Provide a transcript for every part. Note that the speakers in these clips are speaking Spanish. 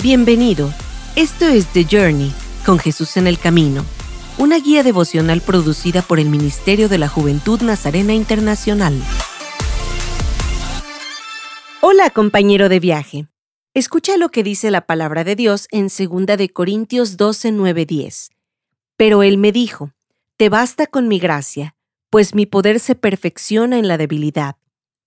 Bienvenido. Esto es The Journey, con Jesús en el Camino, una guía devocional producida por el Ministerio de la Juventud Nazarena Internacional. Hola, compañero de viaje. Escucha lo que dice la palabra de Dios en 2 de Corintios 12, 9, 10. Pero él me dijo, Te basta con mi gracia, pues mi poder se perfecciona en la debilidad.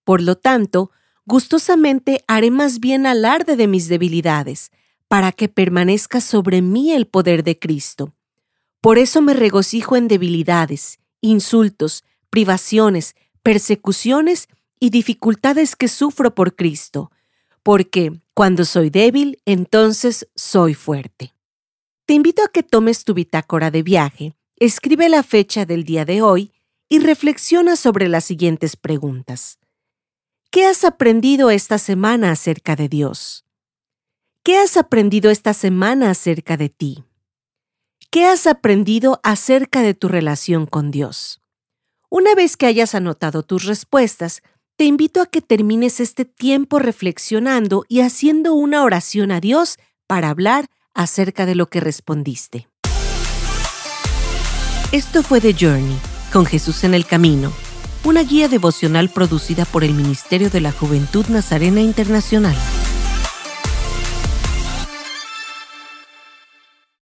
Por lo tanto, gustosamente haré más bien alarde de mis debilidades, para que permanezca sobre mí el poder de Cristo. Por eso me regocijo en debilidades, insultos, privaciones, persecuciones y dificultades que sufro por Cristo, porque cuando soy débil, entonces soy fuerte. Te invito a que tomes tu bitácora de viaje, escribe la fecha del día de hoy y reflexiona sobre las siguientes preguntas. ¿Qué has aprendido esta semana acerca de Dios? ¿Qué has aprendido esta semana acerca de ti? ¿Qué has aprendido acerca de tu relación con Dios? Una vez que hayas anotado tus respuestas, te invito a que termines este tiempo reflexionando y haciendo una oración a Dios para hablar acerca de lo que respondiste. Esto fue The Journey, con Jesús en el Camino, una guía devocional producida por el Ministerio de la Juventud Nazarena Internacional.